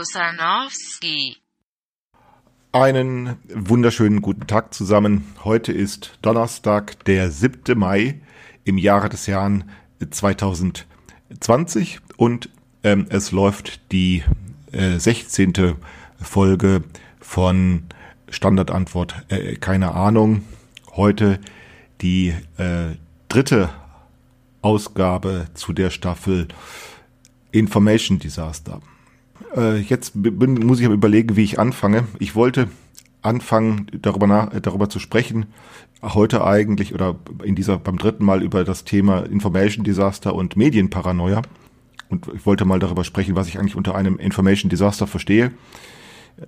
Klaus Kusanowski. Einen wunderschönen guten Tag zusammen. Heute ist Donnerstag, der 7. Mai im Jahre des Jahres 2020 und ähm, es läuft die äh, 16. Folge von Standardantwort äh, keine Ahnung. Heute die äh, dritte Ausgabe zu der Staffel Information Disaster. Äh, jetzt bin, muss ich aber überlegen, wie ich anfange. Ich wollte anfangen, darüber, nach, darüber zu sprechen, heute eigentlich oder in dieser beim dritten Mal über das Thema Information Disaster und Medienparanoia. Und ich wollte mal darüber sprechen, was ich eigentlich unter einem Information Disaster verstehe.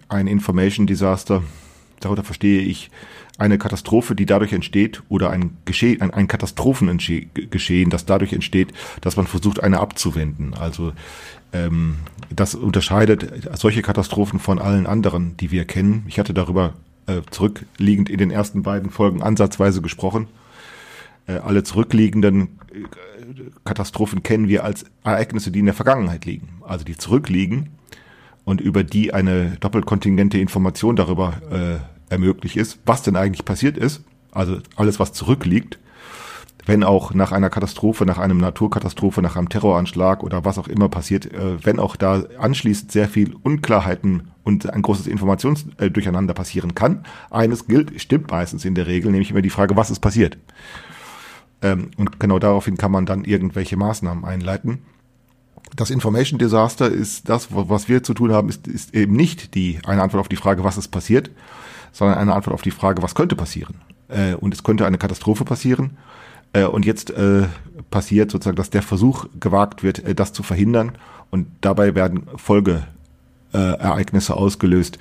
Ein Information Disaster, darunter verstehe ich eine Katastrophe, die dadurch entsteht, oder ein Geschehen, ein, ein Katastrophengeschehen, das dadurch entsteht, dass man versucht, eine abzuwenden. Also ähm, das unterscheidet solche Katastrophen von allen anderen, die wir kennen. Ich hatte darüber äh, zurückliegend in den ersten beiden Folgen ansatzweise gesprochen. Äh, alle zurückliegenden äh, Katastrophen kennen wir als Ereignisse, die in der Vergangenheit liegen, also die zurückliegen und über die eine doppelkontingente Information darüber äh, ermöglicht ist, was denn eigentlich passiert ist, also alles, was zurückliegt, wenn auch nach einer Katastrophe, nach einem Naturkatastrophe, nach einem Terroranschlag oder was auch immer passiert, äh, wenn auch da anschließend sehr viel Unklarheiten und ein großes Informationsdurcheinander passieren kann. Eines gilt, stimmt meistens in der Regel, nämlich immer die Frage, was ist passiert. Ähm, und genau daraufhin kann man dann irgendwelche Maßnahmen einleiten. Das Information Disaster ist das, was wir zu tun haben, ist, ist eben nicht die eine Antwort auf die Frage, was ist passiert, sondern eine Antwort auf die Frage, was könnte passieren. Äh, und es könnte eine Katastrophe passieren. Äh, und jetzt äh, passiert sozusagen, dass der Versuch gewagt wird, äh, das zu verhindern. Und dabei werden Folgeereignisse ausgelöst,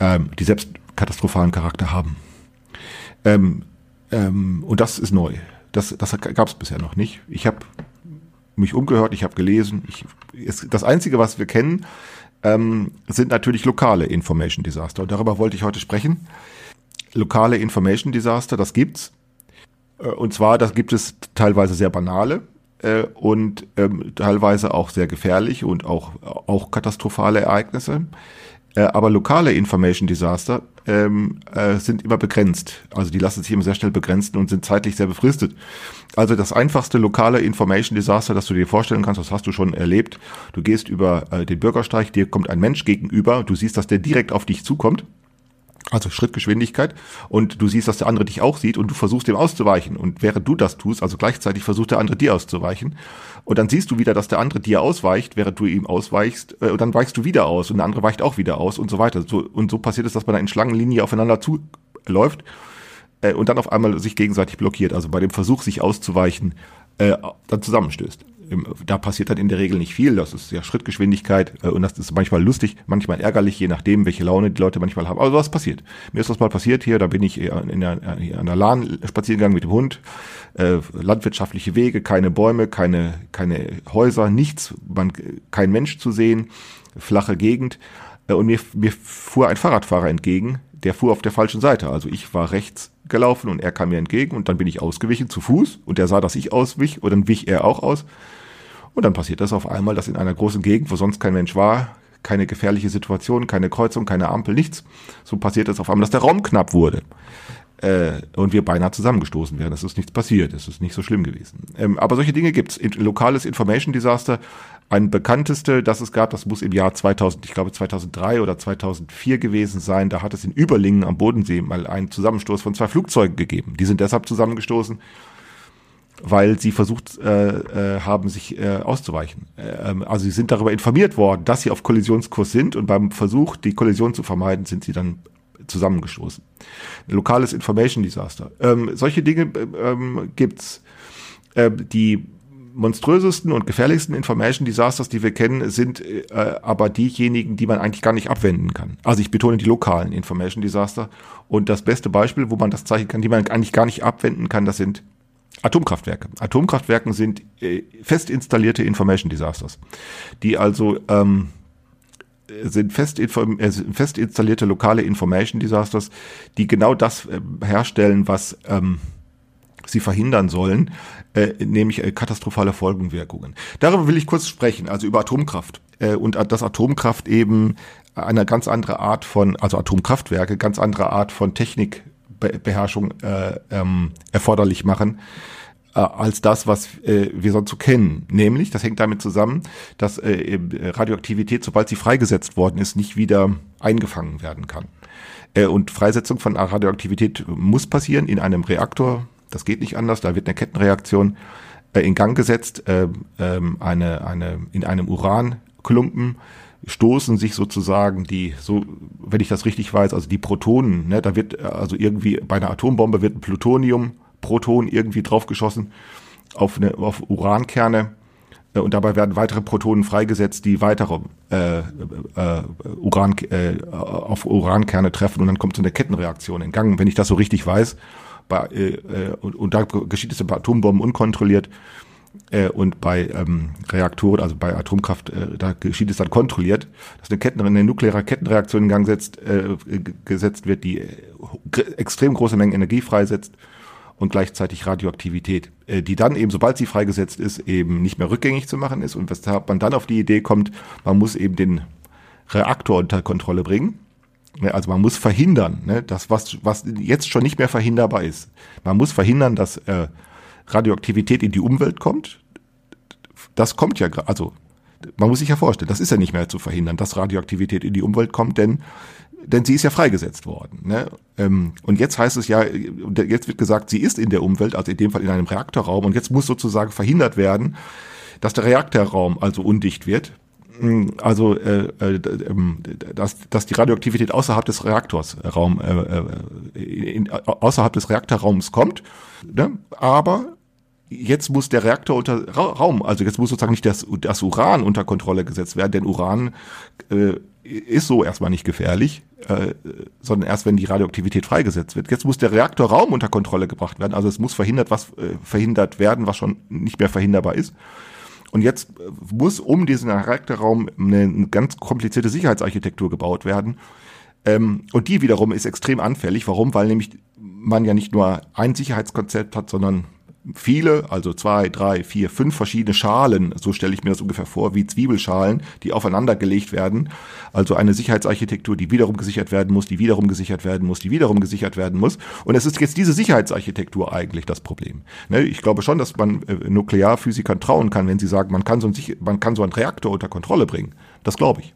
ähm, die selbst katastrophalen Charakter haben. Ähm, ähm, und das ist neu. Das, das gab es bisher noch nicht. Ich habe mich umgehört, ich habe gelesen. Ich, es, das Einzige, was wir kennen, ähm, sind natürlich lokale Information Disaster. Und darüber wollte ich heute sprechen. Lokale Information Disaster, das gibt's. Äh, und zwar, das gibt es teilweise sehr banale äh, und ähm, teilweise auch sehr gefährlich und auch, auch katastrophale Ereignisse. Äh, aber lokale Information Disaster ähm, äh, sind immer begrenzt. Also die lassen sich immer sehr schnell begrenzen und sind zeitlich sehr befristet. Also das einfachste lokale Information Disaster, das du dir vorstellen kannst, das hast du schon erlebt. Du gehst über äh, den Bürgersteig, dir kommt ein Mensch gegenüber, du siehst, dass der direkt auf dich zukommt also Schrittgeschwindigkeit, und du siehst, dass der andere dich auch sieht und du versuchst dem auszuweichen. Und während du das tust, also gleichzeitig versucht der andere dir auszuweichen. Und dann siehst du wieder, dass der andere dir ausweicht, während du ihm ausweichst, äh, und dann weichst du wieder aus und der andere weicht auch wieder aus und so weiter. So, und so passiert es, dass man in Schlangenlinie aufeinander zuläuft äh, und dann auf einmal sich gegenseitig blockiert. Also bei dem Versuch, sich auszuweichen, äh, dann zusammenstößt da passiert dann in der Regel nicht viel. Das ist ja Schrittgeschwindigkeit äh, und das ist manchmal lustig, manchmal ärgerlich, je nachdem, welche Laune die Leute manchmal haben. Aber was passiert? Mir ist das mal passiert hier, da bin ich in der, an der Lahn spazieren gegangen mit dem Hund. Äh, landwirtschaftliche Wege, keine Bäume, keine, keine Häuser, nichts, man, kein Mensch zu sehen, flache Gegend. Äh, und mir, mir fuhr ein Fahrradfahrer entgegen, der fuhr auf der falschen Seite. Also ich war rechts gelaufen und er kam mir entgegen und dann bin ich ausgewichen zu Fuß und er sah, dass ich auswich und dann wich er auch aus und dann passiert das auf einmal, dass in einer großen Gegend, wo sonst kein Mensch war, keine gefährliche Situation, keine Kreuzung, keine Ampel, nichts. So passiert es auf einmal, dass der Raum knapp wurde. Äh, und wir beinahe zusammengestoßen werden. Es ist nichts passiert. Es ist nicht so schlimm gewesen. Ähm, aber solche Dinge gibt's. In, lokales Information Disaster. Ein bekannteste, das es gab, das muss im Jahr 2000, ich glaube 2003 oder 2004 gewesen sein. Da hat es in Überlingen am Bodensee mal einen Zusammenstoß von zwei Flugzeugen gegeben. Die sind deshalb zusammengestoßen, weil sie versucht äh, äh, haben, sich äh, auszuweichen. Äh, ähm, also sie sind darüber informiert worden, dass sie auf Kollisionskurs sind und beim Versuch, die Kollision zu vermeiden, sind sie dann zusammengestoßen. Lokales Information Disaster. Ähm, solche Dinge ähm, gibt's. Äh, die monströsesten und gefährlichsten Information Disasters, die wir kennen, sind äh, aber diejenigen, die man eigentlich gar nicht abwenden kann. Also ich betone die lokalen Information Disaster. Und das beste Beispiel, wo man das zeichnen kann, die man eigentlich gar nicht abwenden kann, das sind Atomkraftwerke. Atomkraftwerken sind äh, fest installierte Information Disasters, die also ähm, sind fest, äh, fest installierte lokale Information Disasters, die genau das äh, herstellen, was ähm, sie verhindern sollen, äh, nämlich äh, katastrophale Folgenwirkungen. Darüber will ich kurz sprechen, also über Atomkraft äh, und dass Atomkraft eben eine ganz andere Art von, also Atomkraftwerke, ganz andere Art von Technikbeherrschung äh, ähm, erforderlich machen äh, als das, was äh, wir sonst so kennen. Nämlich, das hängt damit zusammen, dass äh, Radioaktivität, sobald sie freigesetzt worden ist, nicht wieder eingefangen werden kann. Und Freisetzung von Radioaktivität muss passieren in einem Reaktor. Das geht nicht anders. Da wird eine Kettenreaktion in Gang gesetzt. Äh, äh, eine, eine, in einem Uranklumpen stoßen sich sozusagen die, so, wenn ich das richtig weiß, also die Protonen, ne, da wird also irgendwie bei einer Atombombe wird ein Plutonium Proton irgendwie draufgeschossen auf, eine, auf Urankerne äh, und dabei werden weitere Protonen freigesetzt, die weitere äh, äh, Uran, äh, auf Urankerne treffen und dann kommt so eine Kettenreaktion in Gang, wenn ich das so richtig weiß. Bei, äh, äh und, und da geschieht es bei Atombomben unkontrolliert äh, und bei ähm, Reaktoren, also bei Atomkraft, äh, da geschieht es dann kontrolliert, dass eine, Ketten, eine nukleare Kettenreaktion in Gang setzt, äh, gesetzt wird, die extrem große Mengen Energie freisetzt und gleichzeitig Radioaktivität, äh, die dann eben, sobald sie freigesetzt ist, eben nicht mehr rückgängig zu machen ist und weshalb man dann auf die Idee kommt, man muss eben den Reaktor unter Kontrolle bringen. Also man muss verhindern, ne, das was was jetzt schon nicht mehr verhinderbar ist. Man muss verhindern, dass äh, Radioaktivität in die Umwelt kommt. Das kommt ja, also man muss sich ja vorstellen, das ist ja nicht mehr zu verhindern, dass Radioaktivität in die Umwelt kommt, denn denn sie ist ja freigesetzt worden. Ne? Ähm, und jetzt heißt es ja, jetzt wird gesagt, sie ist in der Umwelt, also in dem Fall in einem Reaktorraum, und jetzt muss sozusagen verhindert werden, dass der Reaktorraum also undicht wird. Hm, also äh, äh, ähm, dass, dass die Radioaktivität außerhalb des Reaktorsraum äh, äh, in, außerhalb des Reaktorraums kommt, ne? aber jetzt muss der Reaktor unter Raum, also jetzt muss sozusagen nicht das, das Uran unter Kontrolle gesetzt werden, denn Uran äh, ist so erstmal nicht gefährlich, äh, sondern erst wenn die Radioaktivität freigesetzt wird. Jetzt muss der Reaktorraum unter Kontrolle gebracht werden, also es muss verhindert, was äh, verhindert werden, was schon nicht mehr verhinderbar ist. Und jetzt äh, muss um diesen eine, eine ganz komplizierte Sicherheitsarchitektur gebaut werden. Ähm, und die wiederum ist extrem anfällig. Warum? Weil nämlich man ja nicht nur ein Sicherheitskonzept hat, sondern viele, also zwei, drei, vier, fünf verschiedene Schalen, so stelle ich mir das ungefähr vor, wie Zwiebelschalen, die aufeinander gelegt werden. Also eine Sicherheitsarchitektur, die wiederum gesichert werden muss, die wiederum gesichert werden muss, die wiederum gesichert werden muss. Und es ist jetzt diese Sicherheitsarchitektur eigentlich das Problem. Ne, ich glaube schon, dass man äh, Nuklearphysikern trauen kann, wenn sie sagen, man kann so, ein, man kann so einen Reaktor unter Kontrolle bringen. Das glaube ich.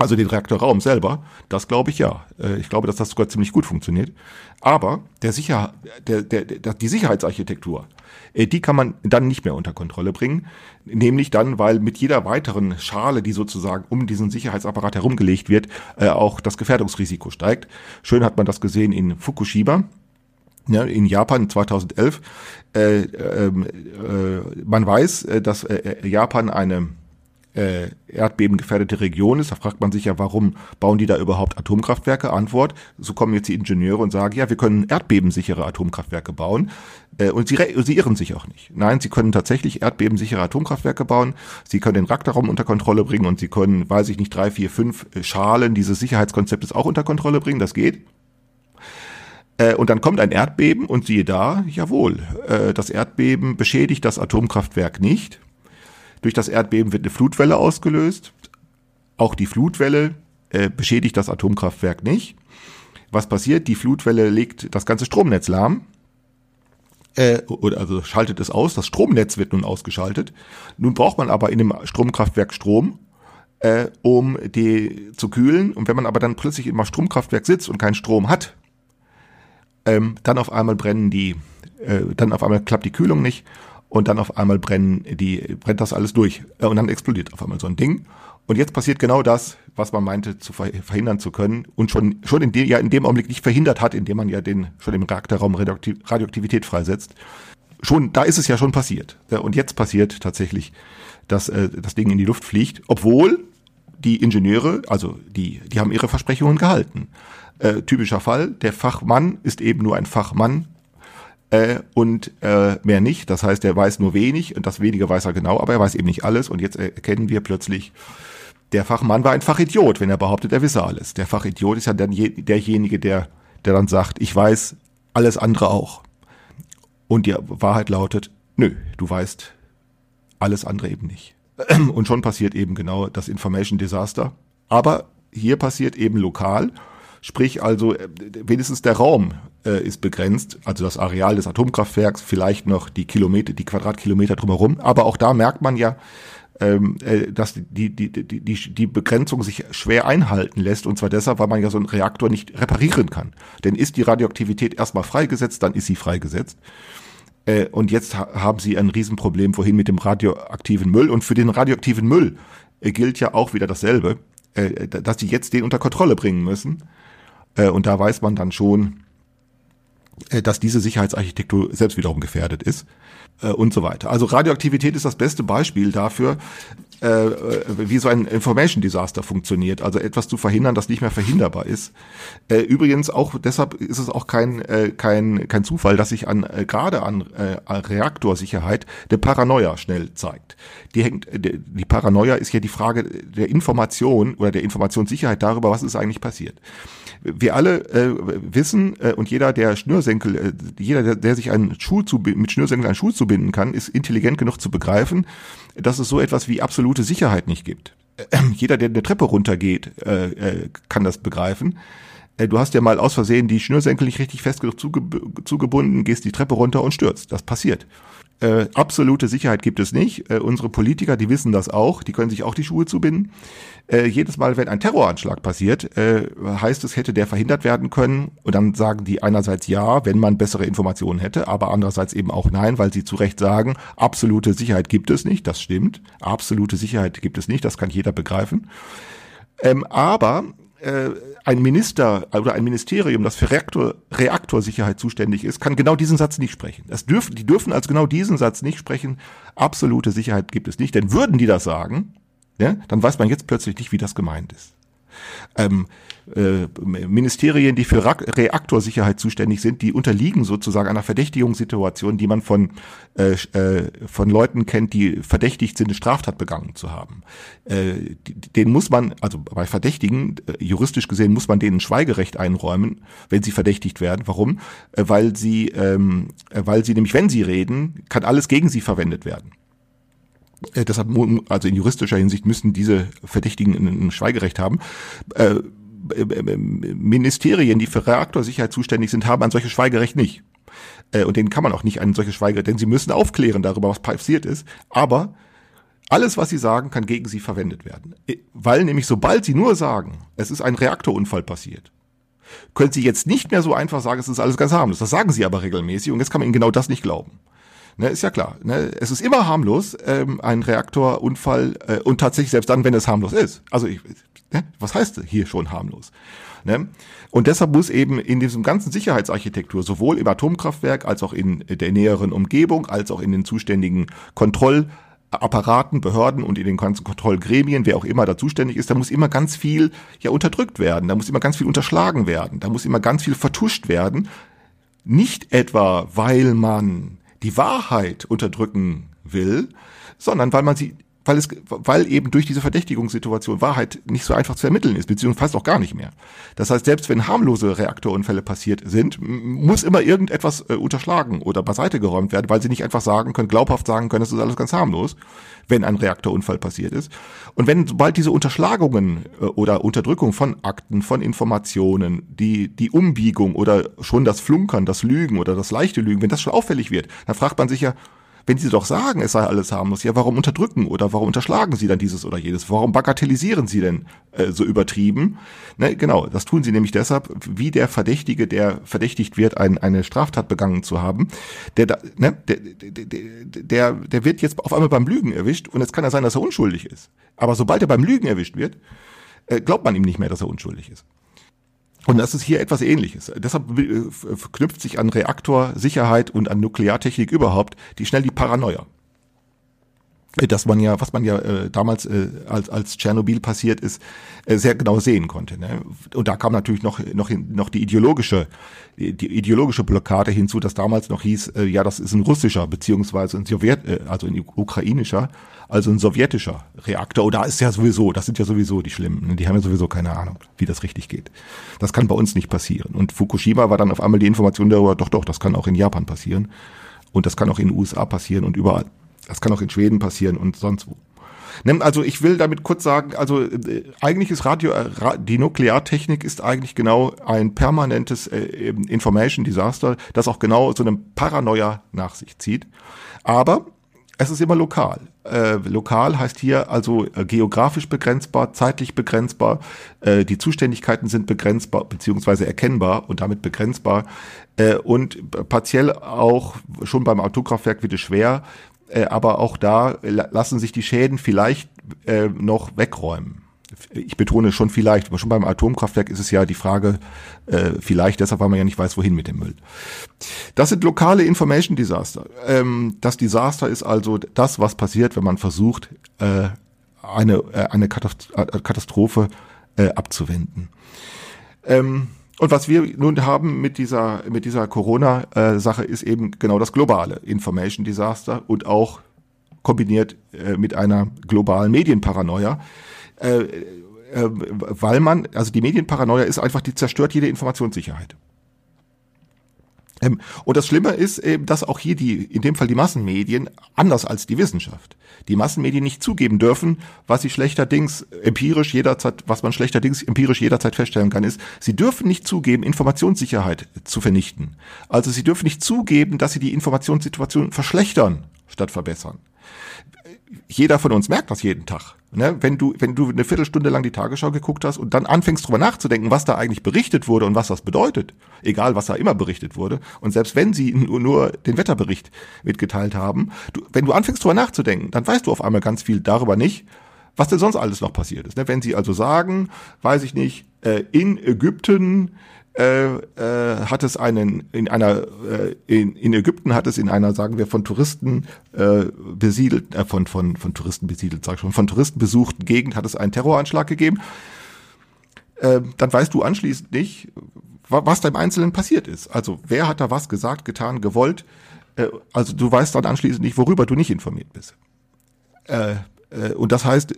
Also den Reaktorraum selber, das glaube ich ja. Äh, ich glaube, dass das sogar ziemlich gut funktioniert. Aber der Sicher, der, der, der, die Sicherheitsarchitektur, äh, die kann man dann nicht mehr unter Kontrolle bringen. Nämlich dann, weil mit jeder weiteren Schale, die sozusagen um diesen Sicherheitsapparat herumgelegt wird, äh, auch das Gefährdungsrisiko steigt. Schön hat man das gesehen in Fukushima. Ja, in Japan 2011. Äh, ähm, äh, man weiß, dass äh, Japan eine äh, erdbebengefährdete Region ist. Da fragt man sich ja, warum bauen die da überhaupt Atomkraftwerke? Antwort, so kommen jetzt die Ingenieure und sagen, ja, wir können erdbebensichere Atomkraftwerke bauen. Äh, und sie, sie irren sich auch nicht. Nein, sie können tatsächlich erdbebensichere Atomkraftwerke bauen. Sie können den Reaktorraum unter Kontrolle bringen und sie können, weiß ich nicht, drei, vier, fünf Schalen dieses Sicherheitskonzeptes auch unter Kontrolle bringen. Das geht. Äh, und dann kommt ein Erdbeben und siehe da, jawohl, äh, das Erdbeben beschädigt das Atomkraftwerk nicht durch das Erdbeben wird eine Flutwelle ausgelöst. Auch die Flutwelle äh, beschädigt das Atomkraftwerk nicht. Was passiert? Die Flutwelle legt das ganze Stromnetz lahm. Äh, also schaltet es aus. Das Stromnetz wird nun ausgeschaltet. Nun braucht man aber in dem Stromkraftwerk Strom, äh, um die zu kühlen. Und wenn man aber dann plötzlich im Stromkraftwerk sitzt und keinen Strom hat, ähm, dann auf einmal brennen die, äh, dann auf einmal klappt die Kühlung nicht und dann auf einmal brennen die, brennt das alles durch. Äh, und dann explodiert auf einmal so ein Ding. Und jetzt passiert genau das, was man meinte zu verhindern zu können und schon, schon in dem, ja in dem Augenblick nicht verhindert hat, indem man ja den, schon im Reaktorraum Radioaktivität freisetzt. Schon, da ist es ja schon passiert. Und jetzt passiert tatsächlich, dass äh, das Ding in die Luft fliegt, obwohl die Ingenieure, also die, die haben ihre Versprechungen gehalten. Äh, typischer Fall, der Fachmann ist eben nur ein Fachmann äh, und äh, mehr nicht. Das heißt, er weiß nur wenig und das wenige weiß er genau, aber er weiß eben nicht alles. Und jetzt erkennen wir plötzlich, der Fachmann war ein Fachidiot, wenn er behauptet, er wisse alles. Der Fachidiot ist ja dann je, derjenige, der, der dann sagt, ich weiß alles andere auch. Und die Wahrheit lautet, nö, du weißt alles andere eben nicht. Und schon passiert eben genau das Information Disaster. Aber hier passiert eben lokal, sprich also äh, wenigstens der Raum äh, ist begrenzt, also das Areal des Atomkraftwerks, vielleicht noch die Kilometer, die Quadratkilometer drumherum. Aber auch da merkt man ja, ähm, äh, dass die, die, die, die, die Begrenzung sich schwer einhalten lässt. Und zwar deshalb, weil man ja so einen Reaktor nicht reparieren kann. Denn ist die Radioaktivität erstmal freigesetzt, dann ist sie freigesetzt. Äh, und jetzt haben sie ein Riesenproblem vorhin mit dem radioaktiven Müll. Und für den radioaktiven Müll äh, gilt ja auch wieder dasselbe, äh, dass sie jetzt den unter Kontrolle bringen müssen. Und da weiß man dann schon, dass diese Sicherheitsarchitektur selbst wiederum gefährdet ist und so weiter. Also Radioaktivität ist das beste Beispiel dafür, äh, wie so ein Information Disaster funktioniert, also etwas zu verhindern, das nicht mehr verhinderbar ist. Äh, übrigens auch deshalb ist es auch kein äh, kein kein Zufall, dass sich an äh, gerade an äh, Reaktorsicherheit der Paranoia schnell zeigt. Die hängt die Paranoia ist ja die Frage der Information oder der Informationssicherheit darüber, was ist eigentlich passiert wir alle äh, wissen äh, und jeder, der Schnürsenkel, äh, jeder, der, der sich einen Schuh zu, mit Schnürsenkel einen Schuh zubinden kann, ist intelligent genug zu begreifen, dass es so etwas wie absolute Sicherheit nicht gibt. Äh, jeder, der eine Treppe runtergeht, äh, äh, kann das begreifen. Du hast ja mal aus Versehen die Schnürsenkel nicht richtig fest zugebunden, gehst die Treppe runter und stürzt. Das passiert. Äh, absolute Sicherheit gibt es nicht. Äh, unsere Politiker, die wissen das auch, die können sich auch die Schuhe zubinden. Äh, jedes Mal, wenn ein Terroranschlag passiert, äh, heißt es, hätte der verhindert werden können. Und dann sagen die einerseits ja, wenn man bessere Informationen hätte, aber andererseits eben auch nein, weil sie zu Recht sagen, absolute Sicherheit gibt es nicht. Das stimmt. Absolute Sicherheit gibt es nicht. Das kann jeder begreifen. Ähm, aber äh, ein Minister oder ein Ministerium, das für Reaktor, Reaktorsicherheit zuständig ist, kann genau diesen Satz nicht sprechen. Das dürfen, die dürfen also genau diesen Satz nicht sprechen. Absolute Sicherheit gibt es nicht. Denn würden die das sagen, ja, dann weiß man jetzt plötzlich nicht, wie das gemeint ist. Ähm, äh, Ministerien, die für Reaktorsicherheit zuständig sind, die unterliegen sozusagen einer Verdächtigungssituation, die man von, äh, äh, von Leuten kennt, die verdächtigt sind, eine Straftat begangen zu haben. Äh, den muss man, also bei Verdächtigen, äh, juristisch gesehen, muss man denen Schweigerecht einräumen, wenn sie verdächtigt werden. Warum? Weil sie, ähm, weil sie nämlich, wenn sie reden, kann alles gegen sie verwendet werden. Deshalb, also in juristischer Hinsicht müssen diese Verdächtigen ein Schweigerecht haben. Äh, äh, äh, Ministerien, die für Reaktorsicherheit zuständig sind, haben ein solches Schweigerecht nicht. Äh, und denen kann man auch nicht ein solches Schweigerecht, denn sie müssen aufklären darüber, was passiert ist. Aber alles, was sie sagen, kann gegen sie verwendet werden. Weil nämlich sobald sie nur sagen, es ist ein Reaktorunfall passiert, können sie jetzt nicht mehr so einfach sagen, es ist alles ganz harmlos. Das sagen sie aber regelmäßig und jetzt kann man ihnen genau das nicht glauben. Ne, ist ja klar. Ne? Es ist immer harmlos, ähm, ein Reaktorunfall äh, und tatsächlich selbst dann, wenn es harmlos ist. Also ich, ne? was heißt hier schon harmlos? Ne? Und deshalb muss eben in diesem ganzen Sicherheitsarchitektur, sowohl im Atomkraftwerk als auch in der näheren Umgebung, als auch in den zuständigen Kontrollapparaten, Behörden und in den ganzen Kontrollgremien, wer auch immer da zuständig ist, da muss immer ganz viel ja unterdrückt werden, da muss immer ganz viel unterschlagen werden, da muss immer ganz viel vertuscht werden. Nicht etwa, weil man die Wahrheit unterdrücken will, sondern weil man sie weil es, weil eben durch diese Verdächtigungssituation Wahrheit nicht so einfach zu ermitteln ist, beziehungsweise fast auch gar nicht mehr. Das heißt, selbst wenn harmlose Reaktorunfälle passiert sind, muss immer irgendetwas äh, unterschlagen oder beiseite geräumt werden, weil sie nicht einfach sagen können, glaubhaft sagen können, das ist alles ganz harmlos, wenn ein Reaktorunfall passiert ist. Und wenn sobald diese Unterschlagungen äh, oder Unterdrückung von Akten, von Informationen, die, die Umbiegung oder schon das Flunkern, das Lügen oder das leichte Lügen, wenn das schon auffällig wird, dann fragt man sich ja, wenn Sie doch sagen, es sei alles harmlos, ja, warum unterdrücken oder warum unterschlagen Sie dann dieses oder jedes? Warum bagatellisieren Sie denn äh, so übertrieben? Ne, genau, das tun Sie nämlich deshalb, wie der Verdächtige, der verdächtigt wird, ein, eine Straftat begangen zu haben, der, da, ne, der, der, der, der wird jetzt auf einmal beim Lügen erwischt und es kann ja sein, dass er unschuldig ist. Aber sobald er beim Lügen erwischt wird, äh, glaubt man ihm nicht mehr, dass er unschuldig ist. Und das ist hier etwas ähnliches. Deshalb äh, knüpft sich an Reaktorsicherheit und an Nukleartechnik überhaupt die schnell die Paranoia. Dass man ja, was man ja äh, damals äh, als, als Tschernobyl passiert ist, äh, sehr genau sehen konnte. Ne? Und da kam natürlich noch, noch, noch die ideologische, die, die ideologische Blockade hinzu, dass damals noch hieß, äh, ja, das ist ein russischer, beziehungsweise ein Sowjet, äh, also ein ukrainischer also ein sowjetischer Reaktor. Oder ist ja sowieso, das sind ja sowieso die Schlimmen. Ne? Die haben ja sowieso keine Ahnung, wie das richtig geht. Das kann bei uns nicht passieren. Und Fukushima war dann auf einmal die Information darüber, doch, doch, das kann auch in Japan passieren. Und das kann auch in den USA passieren und überall. Das kann auch in Schweden passieren und sonst wo. Also ich will damit kurz sagen, also äh, eigentlich ist Radio, äh, die Nukleartechnik ist eigentlich genau ein permanentes äh, Information Disaster, das auch genau so eine Paranoia nach sich zieht. Aber es ist immer lokal. Lokal heißt hier also geografisch begrenzbar, zeitlich begrenzbar. Die Zuständigkeiten sind begrenzbar beziehungsweise erkennbar und damit begrenzbar. Und partiell auch schon beim Atomkraftwerk wird es schwer, äh, aber auch da lassen sich die Schäden vielleicht äh, noch wegräumen. Ich betone schon vielleicht, aber schon beim Atomkraftwerk ist es ja die Frage, äh, vielleicht deshalb, weil man ja nicht weiß, wohin mit dem Müll. Das sind lokale Information Disaster. Ähm, das Desaster ist also das, was passiert, wenn man versucht, äh, eine, äh, eine Katastrophe äh, abzuwenden. Ähm, und was wir nun haben mit dieser, mit dieser Corona-Sache ist eben genau das globale Information Disaster und auch kombiniert äh, mit einer globalen Medienparanoia. Äh, äh, weil man, also die Medienparanoia ist einfach, die zerstört jede Informationssicherheit. Ähm, und das Schlimme ist eben, dass auch hier die, in dem Fall die Massenmedien, anders als die Wissenschaft, die Massenmedien nicht zugeben dürfen, was sie schlechterdings empirisch jederzeit, was man schlechterdings empirisch jederzeit feststellen kann, ist, sie dürfen nicht zugeben, Informationssicherheit zu vernichten. Also sie dürfen nicht zugeben, dass sie die Informationssituation verschlechtern statt verbessern. Jeder von uns merkt das jeden Tag. Ne, wenn du, wenn du eine Viertelstunde lang die Tagesschau geguckt hast und dann anfängst drüber nachzudenken, was da eigentlich berichtet wurde und was das bedeutet, egal was da immer berichtet wurde, und selbst wenn sie nur, nur den Wetterbericht mitgeteilt haben, du, wenn du anfängst drüber nachzudenken, dann weißt du auf einmal ganz viel darüber nicht, was denn sonst alles noch passiert ist. Ne? Wenn sie also sagen, weiß ich nicht, äh, in Ägypten äh, äh, hat es einen in einer äh, in, in Ägypten hat es in einer sagen wir von Touristen äh, besiedelt äh, von von von Touristen besiedelt sag ich schon von Touristen besuchten Gegend hat es einen Terroranschlag gegeben. Äh, dann weißt du anschließend nicht was da im Einzelnen passiert ist. Also wer hat da was gesagt getan gewollt? Äh, also du weißt dann anschließend nicht worüber du nicht informiert bist. Und das heißt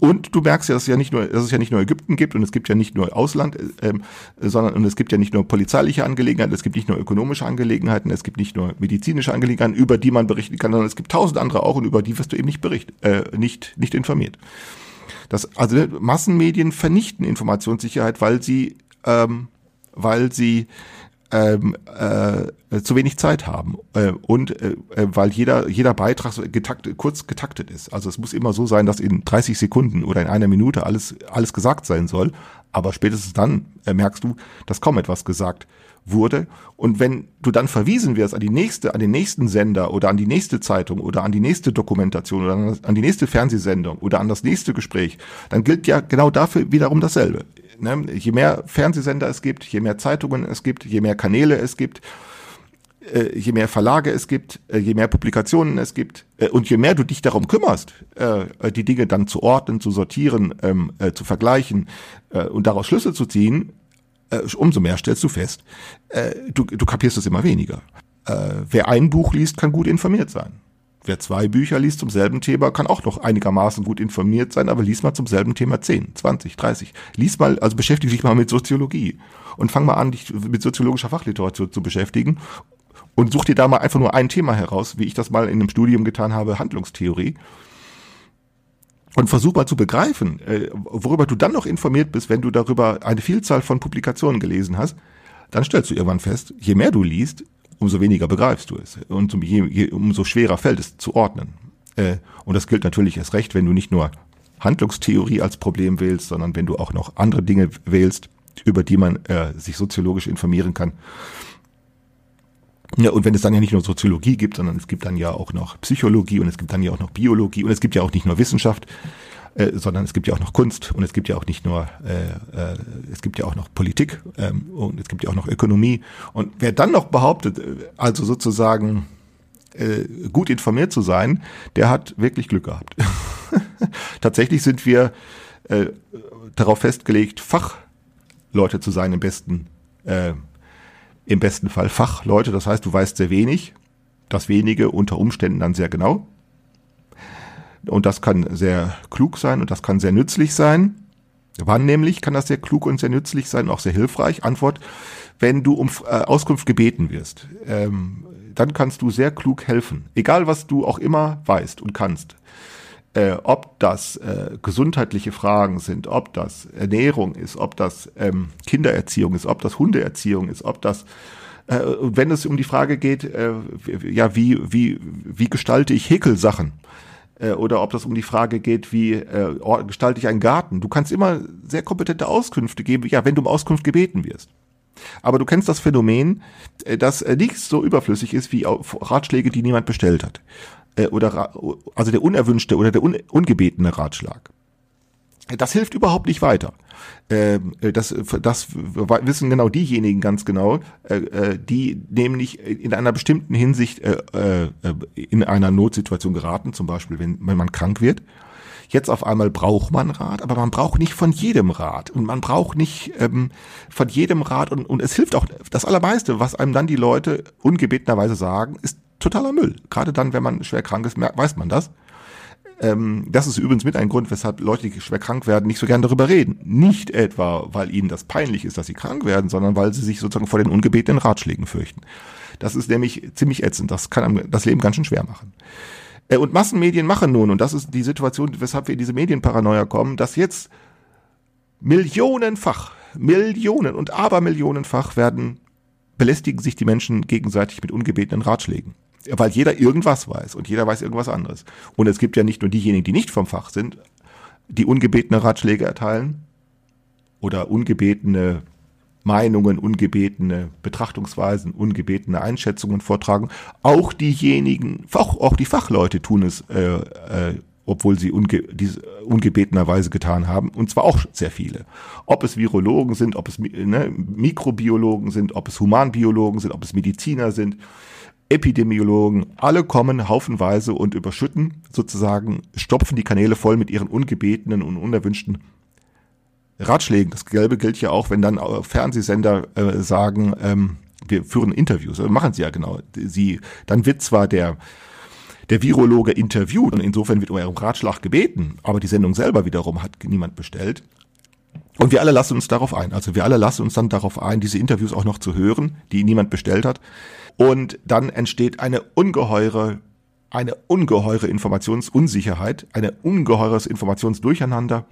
und du merkst ja, dass es ja nicht nur, dass es ja nicht nur Ägypten gibt und es gibt ja nicht nur Ausland, ähm, sondern und es gibt ja nicht nur polizeiliche Angelegenheiten, es gibt nicht nur ökonomische Angelegenheiten, es gibt nicht nur medizinische Angelegenheiten, über die man berichten kann, sondern es gibt tausend andere auch und über die wirst du eben nicht bericht, äh, nicht nicht informiert. Das, also Massenmedien vernichten Informationssicherheit, weil sie ähm, weil sie ähm, äh, zu wenig Zeit haben äh, und äh, äh, weil jeder jeder Beitrag so getakt, kurz getaktet ist. Also es muss immer so sein, dass in 30 Sekunden oder in einer Minute alles alles gesagt sein soll. Aber spätestens dann äh, merkst du, dass kaum etwas gesagt wurde. Und wenn du dann verwiesen wirst an die nächste, an den nächsten Sender oder an die nächste Zeitung oder an die nächste Dokumentation oder an die nächste Fernsehsendung oder an das nächste Gespräch, dann gilt ja genau dafür wiederum dasselbe ne, je mehr Fernsehsender es gibt, je mehr Zeitungen es gibt, je mehr Kanäle es gibt, äh, je mehr Verlage es gibt, äh, je mehr Publikationen es gibt äh, und je mehr du dich darum kümmerst, äh, die Dinge dann zu ordnen, zu sortieren, ähm, äh, zu vergleichen äh, und daraus Schlüsse zu ziehen, umso mehr stellst du fest, du, du kapierst es immer weniger. Wer ein Buch liest, kann gut informiert sein. Wer zwei Bücher liest zum selben Thema, kann auch noch einigermaßen gut informiert sein, aber lies mal zum selben Thema 10, 20, 30. Lies mal, also beschäftige dich mal mit Soziologie und fang mal an, dich mit soziologischer Fachliteratur zu beschäftigen und such dir da mal einfach nur ein Thema heraus, wie ich das mal in einem Studium getan habe, Handlungstheorie. Und versuch mal zu begreifen, äh, worüber du dann noch informiert bist, wenn du darüber eine Vielzahl von Publikationen gelesen hast, dann stellst du irgendwann fest, je mehr du liest, umso weniger begreifst du es und umso schwerer fällt es zu ordnen. Äh, und das gilt natürlich erst recht, wenn du nicht nur Handlungstheorie als Problem wählst, sondern wenn du auch noch andere Dinge wählst, über die man äh, sich soziologisch informieren kann. Ja, und wenn es dann ja nicht nur Soziologie gibt, sondern es gibt dann ja auch noch Psychologie und es gibt dann ja auch noch Biologie und es gibt ja auch nicht nur Wissenschaft, äh, sondern es gibt ja auch noch Kunst und es gibt ja auch nicht nur, äh, äh, es gibt ja auch noch Politik ähm, und es gibt ja auch noch Ökonomie. Und wer dann noch behauptet, äh, also sozusagen äh, gut informiert zu sein, der hat wirklich Glück gehabt. Tatsächlich sind wir äh, darauf festgelegt, Fachleute zu sein im besten, äh, im besten Fall Fachleute. Das heißt, du weißt sehr wenig, das wenige unter Umständen dann sehr genau. Und das kann sehr klug sein und das kann sehr nützlich sein. Wann nämlich kann das sehr klug und sehr nützlich sein, auch sehr hilfreich? Antwort, wenn du um äh, Auskunft gebeten wirst. Ähm, dann kannst du sehr klug helfen. Egal was du auch immer weißt und kannst. Äh, ob das äh, gesundheitliche Fragen sind, ob das Ernährung ist, ob das ähm, Kindererziehung ist, ob das Hundeerziehung ist, ob das äh, wenn es um die Frage geht, äh, ja, wie, wie, wie gestalte ich Häkelsachen? Äh, oder ob das um die Frage geht, wie äh, gestalte ich einen Garten? Du kannst immer sehr kompetente Auskünfte geben, ja, wenn du um Auskunft gebeten wirst. Aber du kennst das Phänomen, äh, dass äh, nichts so überflüssig ist wie Ratschläge, die niemand bestellt hat. Oder also der unerwünschte oder der un ungebetene Ratschlag. Das hilft überhaupt nicht weiter. Ähm, das, das wissen genau diejenigen ganz genau, die nämlich in einer bestimmten Hinsicht in einer Notsituation geraten, zum Beispiel wenn, wenn man krank wird Jetzt auf einmal braucht man Rat, aber man braucht nicht von jedem Rat und man braucht nicht ähm, von jedem Rat und, und es hilft auch das Allermeiste, was einem dann die Leute ungebetenerweise sagen, ist totaler Müll. Gerade dann, wenn man schwer krank ist, weiß man das. Ähm, das ist übrigens mit ein Grund, weshalb Leute, die schwer krank werden, nicht so gern darüber reden. Nicht etwa, weil ihnen das peinlich ist, dass sie krank werden, sondern weil sie sich sozusagen vor den ungebetenen Ratschlägen fürchten. Das ist nämlich ziemlich ätzend. Das kann das Leben ganz schön schwer machen. Äh, und Massenmedien machen nun, und das ist die Situation, weshalb wir in diese Medienparanoia kommen, dass jetzt millionenfach, Millionen und Abermillionenfach werden, belästigen sich die Menschen gegenseitig mit ungebetenen Ratschlägen. Weil jeder irgendwas weiß und jeder weiß irgendwas anderes. Und es gibt ja nicht nur diejenigen, die nicht vom Fach sind, die ungebetene Ratschläge erteilen oder ungebetene Meinungen, ungebetene Betrachtungsweisen, ungebetene Einschätzungen vortragen. Auch diejenigen, auch, auch die Fachleute tun es, äh, äh, obwohl sie unge, diese ungebetenerweise getan haben, und zwar auch sehr viele. Ob es Virologen sind, ob es ne, Mikrobiologen sind, ob es Humanbiologen sind, ob es Mediziner sind, Epidemiologen, alle kommen haufenweise und überschütten sozusagen, stopfen die Kanäle voll mit ihren ungebetenen und unerwünschten Ratschlägen. Das Gelbe gilt ja auch, wenn dann Fernsehsender äh, sagen, ähm, wir führen Interviews. Also machen sie ja genau. Sie, dann wird zwar der der Virologe interviewt und insofern wird um einen Ratschlag gebeten, aber die Sendung selber wiederum hat niemand bestellt. Und wir alle lassen uns darauf ein. Also wir alle lassen uns dann darauf ein, diese Interviews auch noch zu hören, die niemand bestellt hat. Und dann entsteht eine ungeheure eine ungeheure Informationsunsicherheit, ein ungeheures Informationsdurcheinander,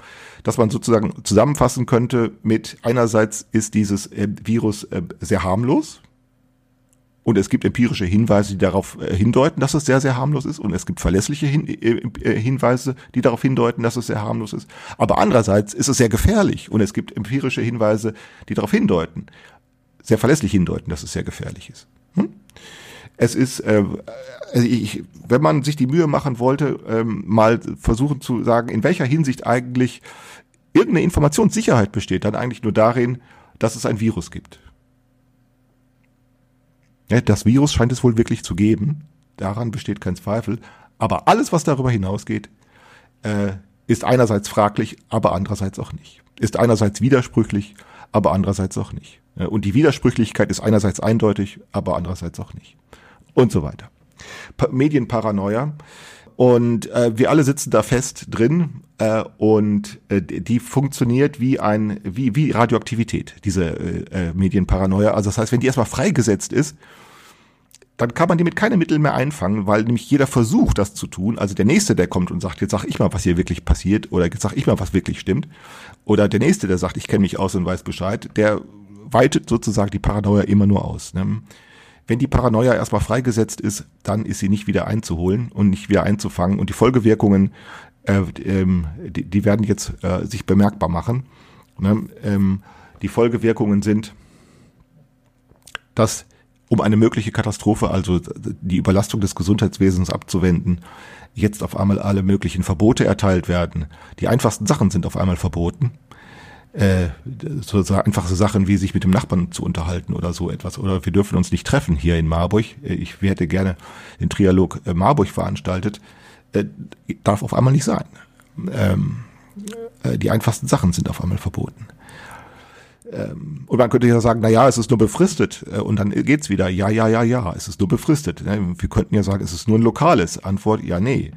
das man sozusagen zusammenfassen könnte mit einerseits ist dieses äh, Virus äh, sehr harmlos und es gibt empirische Hinweise, die darauf äh, hindeuten, dass es sehr, sehr harmlos ist und es gibt verlässliche Hin äh, Hinweise, die darauf hindeuten, dass es sehr harmlos ist. Aber andererseits ist es sehr gefährlich und es gibt empirische Hinweise, die darauf hindeuten, sehr verlässlich hindeuten, dass es sehr gefährlich ist. Hm? Es ist, äh, also ich, wenn man sich die Mühe machen wollte, ähm, mal versuchen zu sagen, in welcher Hinsicht eigentlich irgendeine Informationssicherheit besteht, dann eigentlich nur darin, dass es ein Virus gibt. Das Virus scheint es wohl wirklich zu geben. Daran besteht kein Zweifel. Aber alles, was darüber hinausgeht, äh, ist einerseits fraglich, aber andererseits auch nicht. Ist einerseits widersprüchlich, aber andererseits auch nicht. Und die Widersprüchlichkeit ist einerseits eindeutig, aber andererseits auch nicht und so weiter. Pa Medienparanoia. Und äh, wir alle sitzen da fest drin äh, und äh, die funktioniert wie ein wie wie Radioaktivität diese äh, äh, Medienparanoia. Also das heißt, wenn die erstmal freigesetzt ist, dann kann man die mit keinem Mittel mehr einfangen, weil nämlich jeder versucht, das zu tun. Also der nächste, der kommt und sagt, jetzt sag ich mal, was hier wirklich passiert, oder jetzt sag ich mal, was wirklich stimmt, oder der nächste, der sagt, ich kenne mich aus und weiß Bescheid, der weitet sozusagen die Paranoia immer nur aus. Ne? Wenn die Paranoia erstmal freigesetzt ist, dann ist sie nicht wieder einzuholen und nicht wieder einzufangen. Und die Folgewirkungen, äh, ähm, die, die, werden jetzt äh, sich bemerkbar machen. Ne? Ähm, die Folgewirkungen sind, dass um eine mögliche Katastrophe, also die Überlastung des Gesundheitswesens abzuwenden, jetzt auf einmal alle möglichen Verbote erteilt werden. Die einfachsten Sachen sind auf einmal verboten äh, so, einfache Sachen wie sich mit dem Nachbarn zu unterhalten oder so etwas. Oder wir dürfen uns nicht treffen hier in Marburg. Äh, ich hätte gerne den Trialog äh, Marburg veranstaltet. Äh, darf auf einmal nicht sein. Ähm, äh, die einfachsten Sachen sind auf einmal verboten. Ähm, und man könnte ja sagen, na ja, es ist nur befristet. Äh, und dann geht's wieder. Ja, ja, ja, ja, es ist nur befristet. Ne, wir könnten ja sagen, es ist nur ein lokales. Antwort, ja, nee.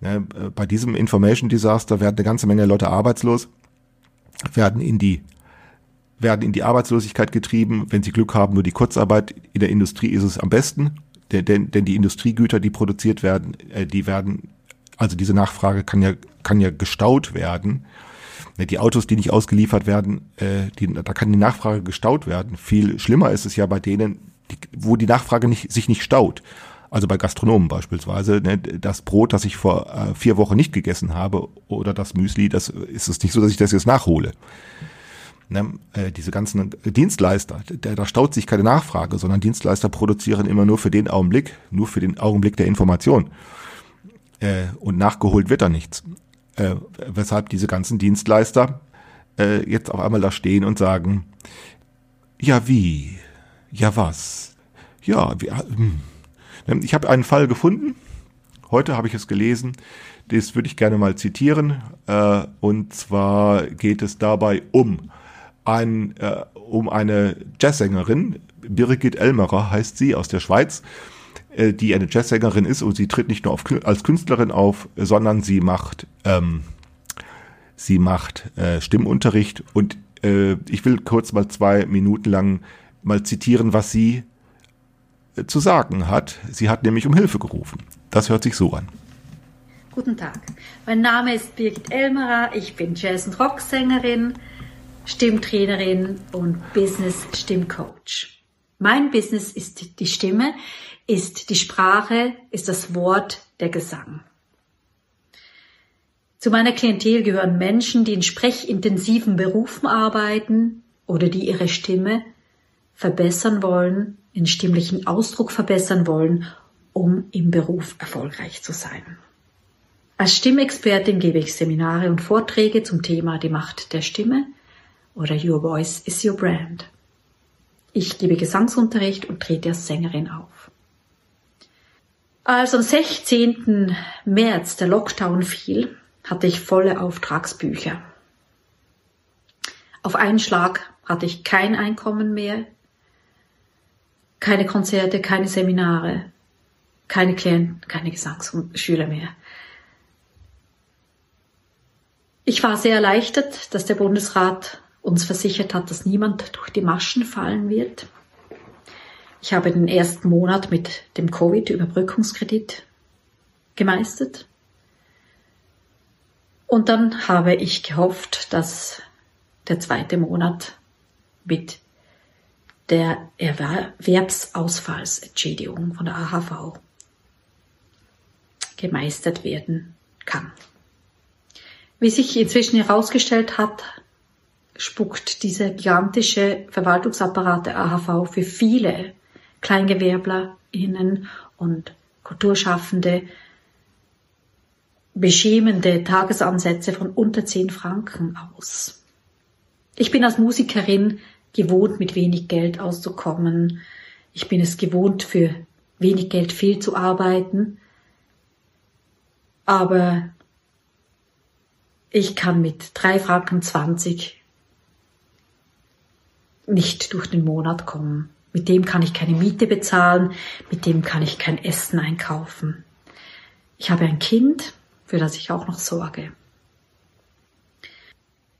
Ne, äh, bei diesem Information Disaster werden eine ganze Menge Leute arbeitslos werden in die werden in die Arbeitslosigkeit getrieben. Wenn sie Glück haben, nur die Kurzarbeit. In der Industrie ist es am besten. denn, denn die Industriegüter, die produziert werden, äh, die werden, also diese Nachfrage kann ja, kann ja gestaut werden. Die Autos, die nicht ausgeliefert werden, äh, die, da kann die Nachfrage gestaut werden. Viel schlimmer ist es ja bei denen, die, wo die Nachfrage nicht, sich nicht staut. Also bei Gastronomen beispielsweise, ne, das Brot, das ich vor äh, vier Wochen nicht gegessen habe, oder das Müsli, das ist es nicht so, dass ich das jetzt nachhole. Ne, äh, diese ganzen Dienstleister, da, da staut sich keine Nachfrage, sondern Dienstleister produzieren immer nur für den Augenblick, nur für den Augenblick der Information. Äh, und nachgeholt wird da nichts. Äh, weshalb diese ganzen Dienstleister äh, jetzt auf einmal da stehen und sagen, ja wie, ja was, ja, wie, hm. Ich habe einen Fall gefunden. Heute habe ich es gelesen. Das würde ich gerne mal zitieren. Äh, und zwar geht es dabei um ein, äh, um eine Jazzsängerin. Birgit Elmerer heißt sie aus der Schweiz, äh, die eine Jazzsängerin ist und sie tritt nicht nur auf, als Künstlerin auf, sondern sie macht, ähm, sie macht äh, Stimmunterricht und äh, ich will kurz mal zwei Minuten lang mal zitieren, was sie zu sagen hat. Sie hat nämlich um Hilfe gerufen. Das hört sich so an. Guten Tag. Mein Name ist Birgit Elmerer. Ich bin Jazz- und Rocksängerin, Stimmtrainerin und Business-Stimmcoach. Mein Business ist die Stimme, ist die Sprache, ist das Wort, der Gesang. Zu meiner Klientel gehören Menschen, die in sprechintensiven Berufen arbeiten oder die ihre Stimme verbessern wollen, den stimmlichen Ausdruck verbessern wollen, um im Beruf erfolgreich zu sein. Als Stimmexpertin gebe ich Seminare und Vorträge zum Thema die Macht der Stimme oder Your Voice is Your Brand. Ich gebe Gesangsunterricht und trete als Sängerin auf. Als am 16. März der Lockdown fiel, hatte ich volle Auftragsbücher. Auf einen Schlag hatte ich kein Einkommen mehr, keine Konzerte, keine Seminare, keine Klienten, keine Gesangsschüler mehr. Ich war sehr erleichtert, dass der Bundesrat uns versichert hat, dass niemand durch die Maschen fallen wird. Ich habe den ersten Monat mit dem Covid-Überbrückungskredit gemeistert. Und dann habe ich gehofft, dass der zweite Monat mit der Erwerbsausfallsentschädigung von der AHV gemeistert werden kann. Wie sich inzwischen herausgestellt hat, spuckt dieser gigantische Verwaltungsapparat der AHV für viele KleingewerblerInnen und Kulturschaffende beschämende Tagesansätze von unter 10 Franken aus. Ich bin als Musikerin gewohnt, mit wenig Geld auszukommen. Ich bin es gewohnt, für wenig Geld viel zu arbeiten. Aber ich kann mit drei Franken zwanzig nicht durch den Monat kommen. Mit dem kann ich keine Miete bezahlen, mit dem kann ich kein Essen einkaufen. Ich habe ein Kind, für das ich auch noch sorge.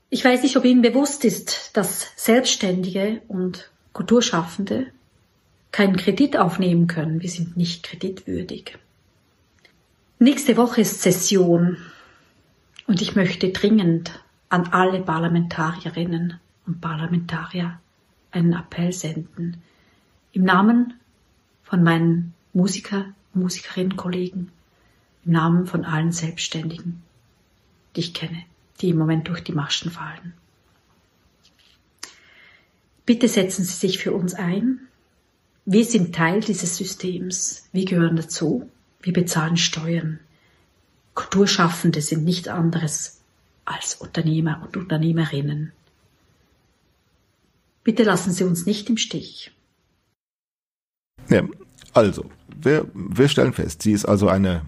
Ich weiß nicht, ob Ihnen bewusst ist, dass Selbstständige und Kulturschaffende keinen Kredit aufnehmen können. Wir sind nicht kreditwürdig. Nächste Woche ist Session und ich möchte dringend an alle Parlamentarierinnen und Parlamentarier einen Appell senden. Im Namen von meinen Musiker, Musikerinnen, Kollegen, im Namen von allen Selbstständigen, die ich kenne die im Moment durch die Maschen fallen. Bitte setzen Sie sich für uns ein. Wir sind Teil dieses Systems. Wir gehören dazu. Wir bezahlen Steuern. Kulturschaffende sind nicht anderes als Unternehmer und Unternehmerinnen. Bitte lassen Sie uns nicht im Stich. Ja, also, wir, wir stellen fest, sie ist also eine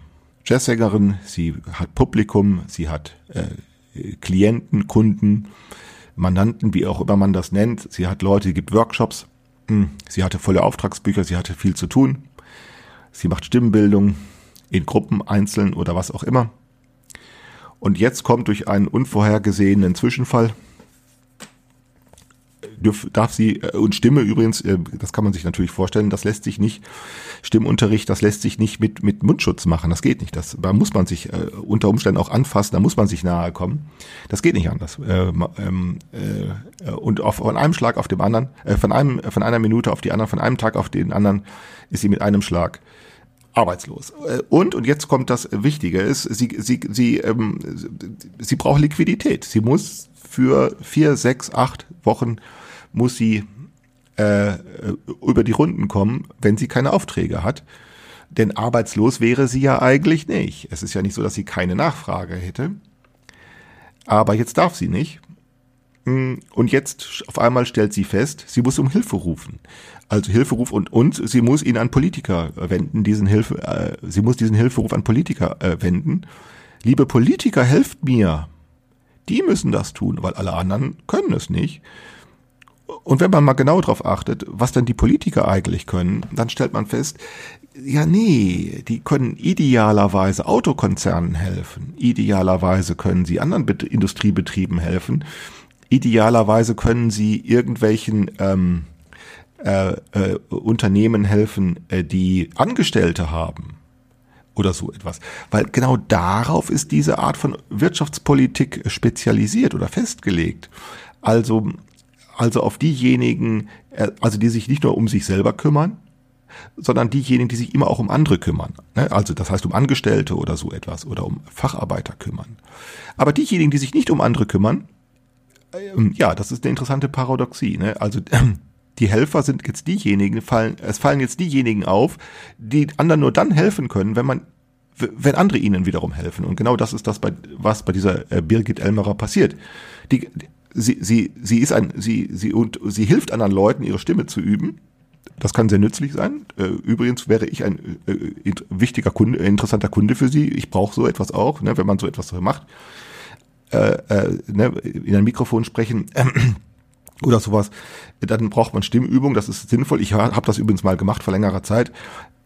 Jazzsängerin, sie hat Publikum, sie hat äh, Klienten, Kunden, Mandanten, wie auch immer man das nennt. Sie hat Leute, sie gibt Workshops. Hm, sie hatte volle Auftragsbücher, sie hatte viel zu tun. Sie macht Stimmbildung in Gruppen, einzeln oder was auch immer. Und jetzt kommt durch einen unvorhergesehenen Zwischenfall, dürf, darf sie äh, und Stimme übrigens, äh, das kann man sich natürlich vorstellen, das lässt sich nicht Stimmunterricht, das lässt sich nicht mit mit Mundschutz machen, das geht nicht. Das da muss man sich äh, unter Umständen auch anfassen, da muss man sich nahe kommen. Das geht nicht anders. Äh, ähm, äh, und auf, von einem Schlag auf dem anderen, äh, von einem von einer Minute auf die andere, von einem Tag auf den anderen ist sie mit einem Schlag arbeitslos. Äh, und, und jetzt kommt das Wichtige, ist, sie, sie, sie, ähm, sie braucht Liquidität. Sie muss für vier, sechs, acht Wochen muss sie äh, über die Runden kommen, wenn sie keine Aufträge hat. Denn arbeitslos wäre sie ja eigentlich nicht. Es ist ja nicht so, dass sie keine Nachfrage hätte. Aber jetzt darf sie nicht. Hm, und jetzt auf einmal stellt sie fest, sie muss um Hilfe rufen. Also Hilferuf und und sie muss ihn an Politiker wenden, diesen Hilfe, äh, sie muss diesen Hilferuf an Politiker äh, wenden. Liebe Politiker, helft mir. Die müssen das tun, weil alle anderen können es nicht. Und wenn man mal genau darauf achtet, was denn die Politiker eigentlich können, dann stellt man fest, ja nee, die können idealerweise Autokonzernen helfen, idealerweise können sie anderen Bet Industriebetrieben helfen, idealerweise können sie irgendwelchen ähm, äh, äh, Unternehmen helfen, äh, die Angestellte haben oder so etwas. Weil genau darauf ist diese Art von Wirtschaftspolitik spezialisiert oder festgelegt. Also, also auf diejenigen, äh, also die sich nicht nur um sich selber kümmern, sondern diejenigen, die sich immer auch um andere kümmern. Ne? Also das heißt um Angestellte oder so etwas oder um Facharbeiter kümmern. Aber diejenigen, die sich nicht um andere kümmern, ähm, ja, das ist eine interessante Paradoxie. Ne? Also die Helfer sind jetzt diejenigen, fallen, es fallen jetzt diejenigen auf, die anderen nur dann helfen können, wenn man, wenn andere ihnen wiederum helfen. Und genau das ist das, was bei dieser äh, Birgit Elmerer passiert. Die, sie, sie, sie ist ein, sie, sie und sie hilft anderen Leuten, ihre Stimme zu üben. Das kann sehr nützlich sein. Äh, übrigens wäre ich ein äh, wichtiger Kunde, interessanter Kunde für Sie. Ich brauche so etwas auch, ne, wenn man so etwas macht. Äh, äh, ne, in ein Mikrofon sprechen. Oder sowas, dann braucht man Stimmübung, das ist sinnvoll. Ich habe das übrigens mal gemacht vor längerer Zeit.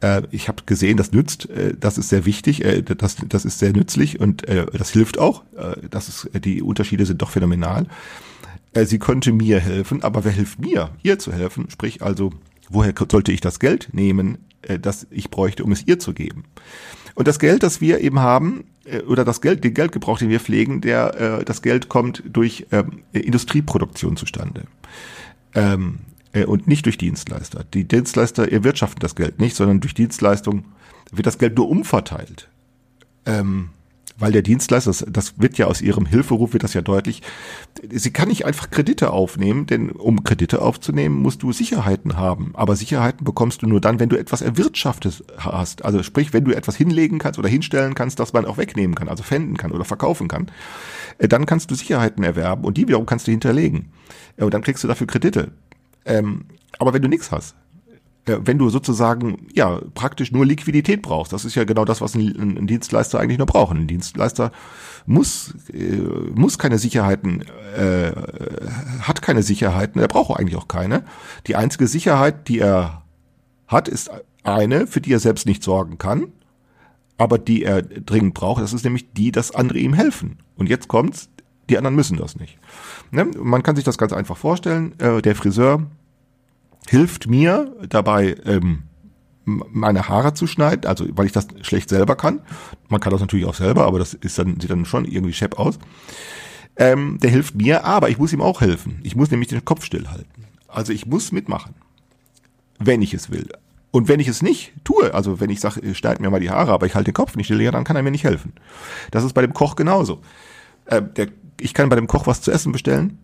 Äh, ich habe gesehen, das nützt, äh, das ist sehr wichtig, äh, das, das ist sehr nützlich und das hilft auch. Das ist, die Unterschiede sind doch phänomenal. Sie könnte mir helfen, aber wer hilft mir, ihr zu helfen? Sprich also, woher sollte ich das Geld nehmen, das ich bräuchte, um es ihr zu geben? Und das Geld, das wir eben haben, oder das Geld, den Geldgebrauch, den wir pflegen, der, äh, das Geld kommt durch ähm, Industrieproduktion zustande. Ähm, äh, und nicht durch Dienstleister. Die Dienstleister erwirtschaften das Geld nicht, sondern durch Dienstleistung wird das Geld nur umverteilt. Ähm, weil der Dienstleister, das, das wird ja aus ihrem Hilferuf, wird das ja deutlich, sie kann nicht einfach Kredite aufnehmen, denn um Kredite aufzunehmen, musst du Sicherheiten haben. Aber Sicherheiten bekommst du nur dann, wenn du etwas erwirtschaftet hast. Also sprich, wenn du etwas hinlegen kannst oder hinstellen kannst, dass man auch wegnehmen kann, also fänden kann oder verkaufen kann, äh, dann kannst du Sicherheiten erwerben und die wiederum kannst du hinterlegen. Und dann kriegst du dafür Kredite. Ähm, aber wenn du nichts hast, äh, wenn du sozusagen ja praktisch nur Liquidität brauchst, das ist ja genau das, was ein, ein Dienstleister eigentlich nur braucht. Ein Dienstleister muss äh, muss keine Sicherheiten, äh, hat keine Sicherheiten, er braucht eigentlich auch keine. Die einzige Sicherheit, die er hat, ist eine, für die er selbst nicht sorgen kann, aber die er dringend braucht. Das ist nämlich die, dass andere ihm helfen. Und jetzt kommt's, die anderen müssen das nicht. Ne? Man kann sich das ganz einfach vorstellen. Äh, der Friseur hilft mir dabei, ähm, meine Haare zu schneiden, also weil ich das schlecht selber kann. Man kann das natürlich auch selber, aber das ist dann, sieht dann schon irgendwie schepp aus. Ähm, der hilft mir, aber ich muss ihm auch helfen. Ich muss nämlich den Kopf stillhalten. Also ich muss mitmachen, wenn ich es will. Und wenn ich es nicht tue, also wenn ich sage, schneid mir mal die Haare, aber ich halte den Kopf nicht still, ja, dann kann er mir nicht helfen. Das ist bei dem Koch genauso. Äh, der, ich kann bei dem Koch was zu essen bestellen,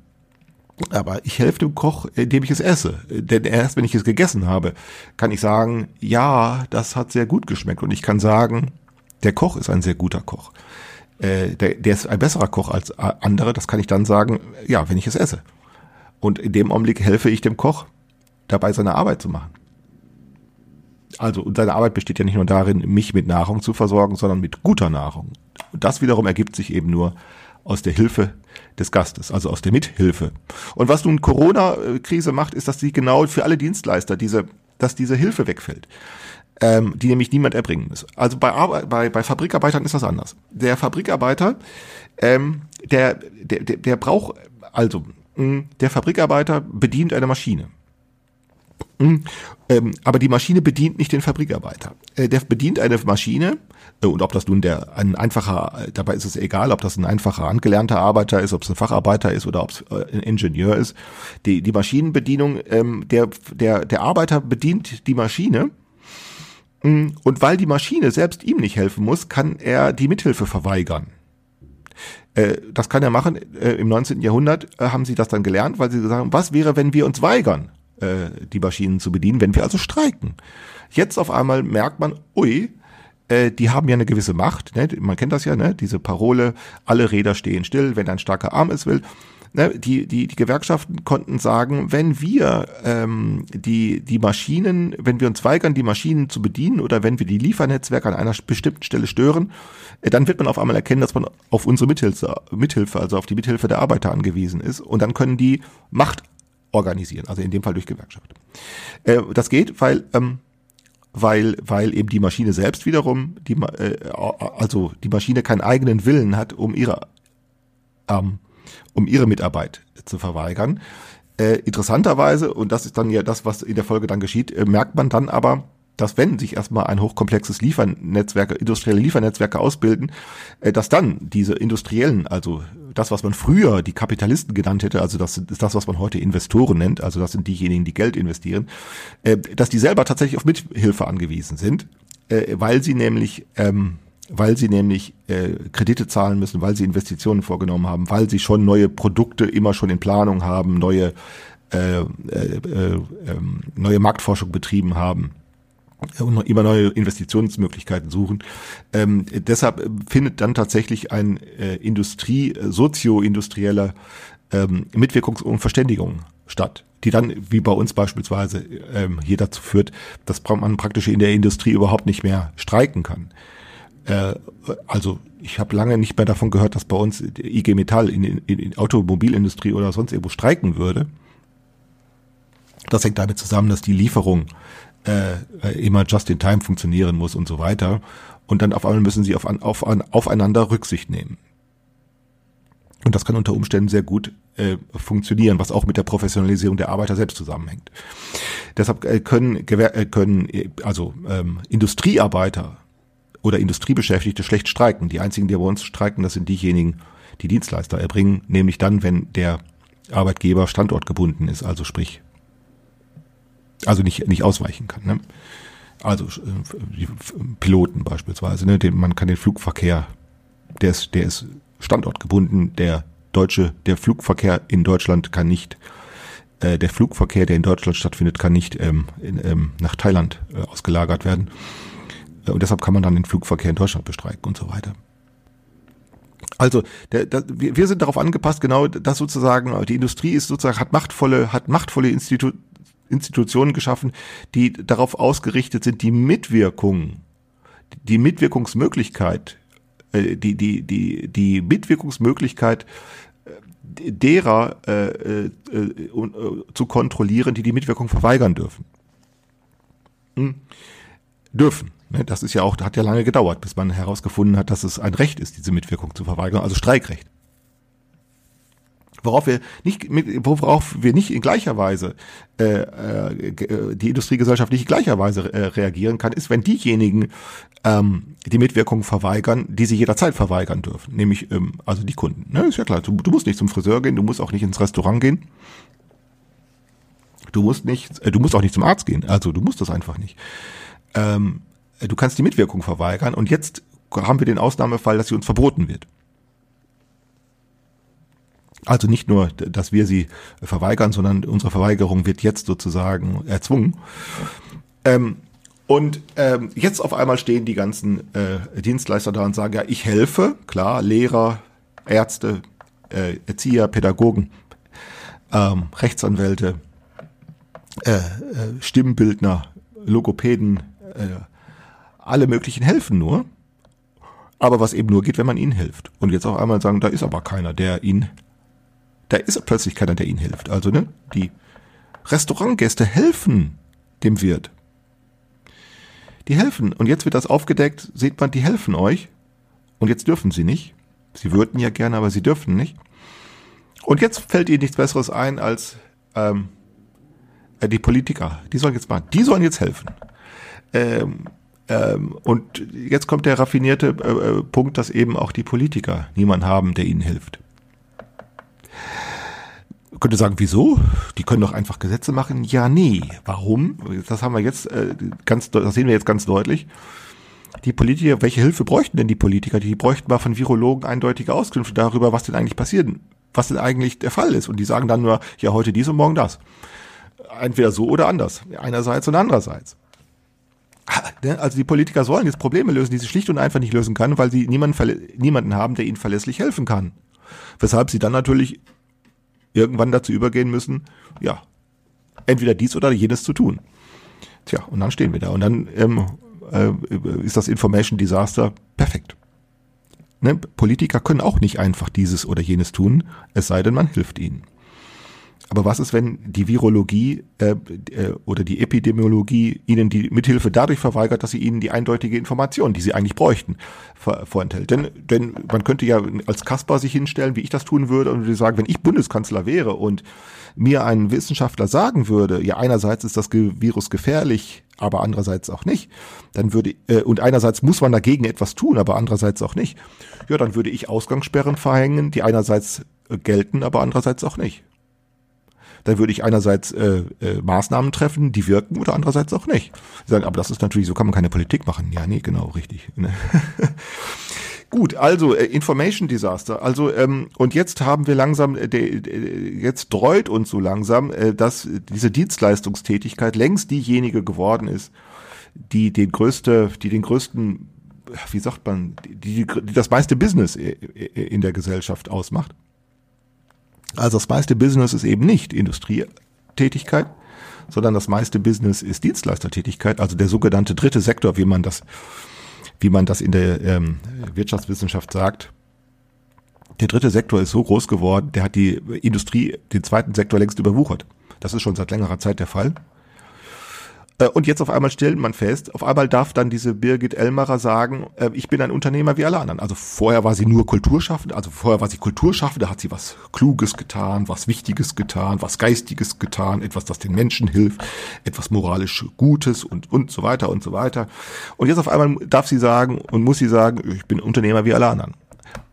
aber ich helfe dem Koch, indem ich es esse. Denn erst wenn ich es gegessen habe, kann ich sagen, ja, das hat sehr gut geschmeckt. Und ich kann sagen, der Koch ist ein sehr guter Koch. Äh, der, der ist ein besserer Koch als andere. Das kann ich dann sagen, ja, wenn ich es esse. Und in dem Augenblick helfe ich dem Koch, dabei seine Arbeit zu machen. Also, und seine Arbeit besteht ja nicht nur darin, mich mit Nahrung zu versorgen, sondern mit guter Nahrung. Und das wiederum ergibt sich eben nur aus der Hilfe des Gastes, also aus der Mithilfe. Und was nun Corona-Krise macht, ist, dass sie genau für alle Dienstleister diese, dass diese Hilfe wegfällt. Ähm, die nämlich niemand erbringen muss. Also bei, Arbeit, bei, bei Fabrikarbeitern ist das anders. Der Fabrikarbeiter, ähm, der, der, der, der braucht, also mh, der Fabrikarbeiter bedient eine Maschine. Mh, ähm, aber die Maschine bedient nicht den Fabrikarbeiter. Äh, der bedient eine Maschine, und ob das nun der ein einfacher, äh, dabei ist es egal, ob das ein einfacher angelernter Arbeiter ist, ob es ein Facharbeiter ist oder ob es äh, ein Ingenieur ist. Die, die Maschinenbedienung, ähm, der, der, der Arbeiter bedient die Maschine. mh, Und weil die Maschine selbst ihm nicht helfen muss, kann er die Mithilfe verweigern. Äh, Das kann er machen. Äh, Im 19. Jahrhundert äh, haben sie das dann gelernt, weil sie haben, was wäre, wenn wir uns weigern, äh, die Maschinen zu bedienen, wenn wir also streiken. Jetzt auf einmal merkt man, ui, äh, die haben ja eine gewisse Macht. Ne? Man kennt das ja, ne? diese Parole, alle Räder stehen still, wenn ein starker Arm es will. Ne? Die, die, die Gewerkschaften konnten sagen, wenn wir ähm, die, die Maschinen, wenn wir uns weigern, die Maschinen zu bedienen oder wenn wir die Liefernetzwerke an einer bestimmten Stelle stören, äh, dann wird man auf einmal erkennen, dass man auf unsere Mithilfe, Mithilfe, also auf die Mithilfe der Arbeiter angewiesen ist. Und dann können die Macht organisieren, also in dem Fall durch Gewerkschaft. Äh, das geht, weil ähm, weil weil eben die Maschine selbst wiederum die Ma- äh, also die Maschine keinen eigenen Willen hat, um ihre ähm, um ihre Mitarbeit zu verweigern. Äh, interessanterweise und das ist dann ja das, was in der Folge dann geschieht, äh, merkt man dann aber, dass wenn sich erstmal ein hochkomplexes Liefernetzwerke, industrielle Liefernetzwerke ausbilden, äh, dass dann diese industriellen, also das, was man früher die Kapitalisten genannt hätte, also das ist das, was man heute Investoren nennt, also das sind diejenigen, die Geld investieren, äh, dass die selber tatsächlich auf Mithilfe angewiesen sind, äh, weil sie nämlich ähm, weil sie nämlich äh, Kredite zahlen müssen, weil sie Investitionen vorgenommen haben, weil sie schon neue Produkte immer schon in Planung haben, neue äh, äh, ähm, neue Marktforschung betrieben haben und immer neue Investitionsmöglichkeiten suchen. Ähm, deshalb findet dann tatsächlich ein äh, Industrie, äh, sozio-industrieller ähm, Mitwirkungs- und Verständigung statt, die dann, wie bei uns beispielsweise, ähm, hier dazu führt, dass man praktisch in der Industrie überhaupt nicht mehr streiken kann. Äh, also ich habe lange nicht mehr davon gehört, dass bei uns IG Metall in, in, in Automobilindustrie oder sonst irgendwo streiken würde. Das hängt damit zusammen, dass die Lieferung äh, immer just in time funktionieren muss und so weiter. Und dann auf einmal müssen sie auf, auf, aufeinander Rücksicht nehmen. Und das kann unter Umständen sehr gut äh, funktionieren, was auch mit der Professionalisierung der Arbeiter selbst zusammenhängt. Deshalb äh, können, äh, können äh, also ähm, Industriearbeiter oder Industriebeschäftigte schlecht streiken. Die einzigen, die bei uns streiken, das sind diejenigen, die Dienstleister erbringen, nämlich dann, wenn der Arbeitgeber standortgebunden ist, also sprich, also nicht, nicht ausweichen kann. Ne? Also äh, die Piloten beispielsweise, ne? den, man kann den Flugverkehr, der ist, der ist standortgebunden, der deutsche, der Flugverkehr in Deutschland kann nicht, äh, der Flugverkehr, der in Deutschland stattfindet, kann nicht ähm, in, ähm, nach Thailand äh, ausgelagert werden. Und deshalb kann man dann den Flugverkehr in Deutschland bestreiken und so weiter. Also der, der, wir, wir sind darauf angepasst, genau das sozusagen, die Industrie ist sozusagen, hat machtvolle, hat machtvolle Institu Institutionen geschaffen, die darauf ausgerichtet sind, die Mitwirkung, die Mitwirkungsmöglichkeit, äh, die, die, die, die Mitwirkungsmöglichkeit äh, derer äh, äh, äh, zu kontrollieren, die die Mitwirkung verweigern dürfen. Hm. Dürfen. Ne, das ist ja auch, hat ja lange gedauert, bis man herausgefunden hat, dass es ein Recht ist, diese Mitwirkung zu verweigern, also Streikrecht. Worauf wir nicht, worauf wir nicht in gleicher Weise äh, äh, die Industriegesellschaft nicht in gleicher Weise äh, reagieren kann, ist, wenn diejenigen ähm, die Mitwirkung verweigern, die sie jederzeit verweigern dürfen, nämlich ähm, also die Kunden. Ne, ist ja klar, du, du musst nicht zum Friseur gehen, du musst auch nicht ins Restaurant gehen. Du musst nicht, äh, du musst auch nicht zum Arzt gehen. Also du musst das einfach nicht. Ähm, du kannst die Mitwirkung verweigern und jetzt haben wir den Ausnahmefall, dass sie uns verboten wird. Also nicht nur, dass wir sie verweigern, sondern unsere Verweigerung wird jetzt sozusagen erzwungen. Ähm, und ähm, jetzt auf einmal stehen die ganzen äh, Dienstleister da und sagen, ja, ich helfe, klar, Lehrer, Ärzte, äh, Erzieher, Pädagogen, ähm, Rechtsanwälte, äh, äh, Stimmbildner, Logopäden, äh, alle möglichen helfen nur. Aber was eben nur geht, wenn man ihnen hilft. Und jetzt auf einmal sagen, da ist aber keiner, der ihnen, da ist plötzlich keiner, der ihnen hilft. Also, ne, die Restaurantgäste helfen dem Wirt. Die helfen. Und jetzt wird das aufgedeckt, sieht man, die helfen euch. Und jetzt dürfen sie nicht. Sie würden ja gerne, aber sie dürfen nicht. Und jetzt fällt ihnen nichts Besseres ein als ähm, äh, die Politiker. Die sollen jetzt machen. Die sollen jetzt helfen. Ähm, ähm, und jetzt kommt der raffinierte äh, äh Punkt, dass eben auch die Politiker niemanden haben, der ihnen hilft. Könnte sagen, wieso? Die können doch einfach Gesetze machen. Ja, nee. Warum? Das haben wir jetzt äh, ganz, das sehen wir jetzt ganz deutlich. Die Politiker, welche Hilfe bräuchten denn die Politiker? Die bräuchten mal von Virologen eindeutige Auskünfte darüber, was denn eigentlich passiert, was denn eigentlich der Fall ist. Und die sagen dann nur, ja, heute dies und morgen das. Entweder so oder anders. Einerseits und andererseits. Ne, also die Politiker sollen jetzt Probleme lösen, die sie schlicht und einfach nicht lösen kann, weil sie niemanden, niemanden haben, der ihnen verlässlich helfen kann. Weshalb sie dann natürlich irgendwann dazu übergehen müssen, ja, entweder dies oder jenes zu tun. Tja, und dann stehen wir da. Und dann ähm, äh, ist das Information Disaster perfekt. Ne? Politiker können auch nicht einfach dieses oder jenes tun, es sei denn, man hilft ihnen. Aber was ist, wenn die Virologie äh, äh, oder die Epidemiologie ihnen die Mithilfe dadurch verweigert, dass sie ihnen die eindeutige Information, die sie eigentlich bräuchten, vor, vorenthält? Denn, denn man könnte ja als Kasper sich hinstellen, wie ich das tun würde, und würde sagen, wenn ich Bundeskanzler wäre und mir ein Wissenschaftler sagen würde, ja einerseits ist das Virus gefährlich, aber andererseits auch nicht, dann würde äh, und einerseits muss man dagegen etwas tun, aber andererseits auch nicht. Ja, dann würde ich Ausgangssperren verhängen, die einerseits gelten, aber andererseits auch nicht dann würde ich einerseits äh, äh, Maßnahmen treffen, die wirken oder andererseits auch nicht. Sie sagen, aber das ist natürlich, so kann man keine Politik machen. Ja, nee, genau, richtig. Ne? Gut, also äh, Information Disaster. Also ähm, und jetzt haben wir langsam, äh, de, de, jetzt dreut uns so langsam, äh, dass diese Dienstleistungstätigkeit längst diejenige geworden ist, die den größte, die den größten, wie sagt man, die, die das meiste Business äh, äh, in der Gesellschaft ausmacht. Also das meiste Business ist eben nicht Industrietätigkeit, sondern das meiste Business ist Dienstleistertätigkeit, also der sogenannte dritte Sektor, wie man das, wie man das in der ähm, Wirtschaftswissenschaft sagt. Der dritte Sektor ist so groß geworden, der hat die Industrie, den zweiten Sektor längst überwuchert. Das ist schon seit längerer Zeit der Fall. Äh, und jetzt auf einmal stellt man fest, auf einmal darf dann diese Birgit Elmarer sagen, äh, ich bin ein Unternehmer wie alle anderen. Also vorher war sie nur Kulturschaffende, also vorher war sie Kulturschaffende, hat sie was Kluges getan, was Wichtiges getan, was Geistiges getan, etwas, das den Menschen hilft, etwas moralisch Gutes und, und so weiter und so weiter. Und jetzt auf einmal darf sie sagen und muss sie sagen, ich bin Unternehmer wie alle anderen.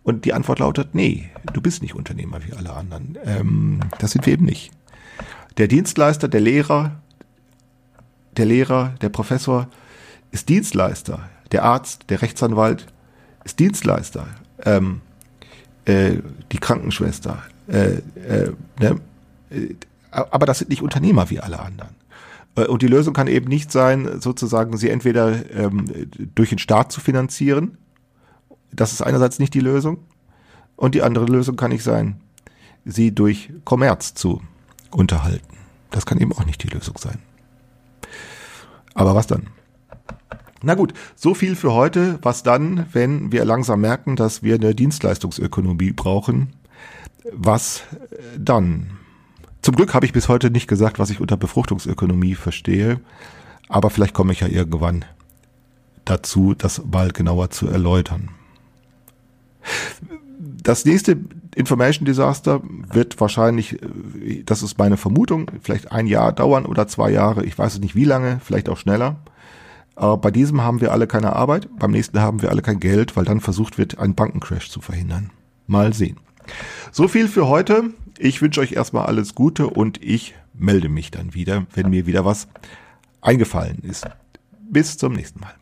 Und die Antwort lautet, nee, du bist nicht Unternehmer wie alle anderen. Ähm, das sind wir eben nicht. Der Dienstleister, der Lehrer, der Lehrer, der Professor ist Dienstleister. Der Arzt, der Rechtsanwalt ist Dienstleister. Ähm, äh, die Krankenschwester. Äh, äh, ne? Äh, aber das sind nicht Unternehmer wie alle anderen. Äh, und die Lösung kann eben nicht sein, sozusagen sie entweder ähm, durch den Staat zu finanzieren. Das ist einerseits nicht die Lösung. Und die andere Lösung kann nicht sein, sie durch Kommerz zu unterhalten. Das kann eben auch nicht die Lösung sein. Aber was dann? Na gut, so viel für heute. Was dann, wenn wir langsam merken, dass wir eine Dienstleistungsökonomie brauchen? Was dann? Zum Glück habe ich bis heute nicht gesagt, was ich unter Befruchtungsökonomie verstehe, aber vielleicht komme ich ja irgendwann dazu, das mal genauer zu erläutern. Das nächste Information Disaster wird wahrscheinlich, äh, das ist meine Vermutung, vielleicht ein Jahr dauern oder zwei Jahre. Ich weiß nicht wie lange, vielleicht auch schneller. Aber bei diesem haben wir alle keine Arbeit, beim nächsten haben wir alle kein Geld, weil dann versucht wird, einen Bankencrash zu verhindern. Mal sehen. So viel für heute. Ich wünsche euch erstmal alles Gute und ich melde mich dann wieder, wenn mir wieder was eingefallen ist. Bis zum nächsten Mal.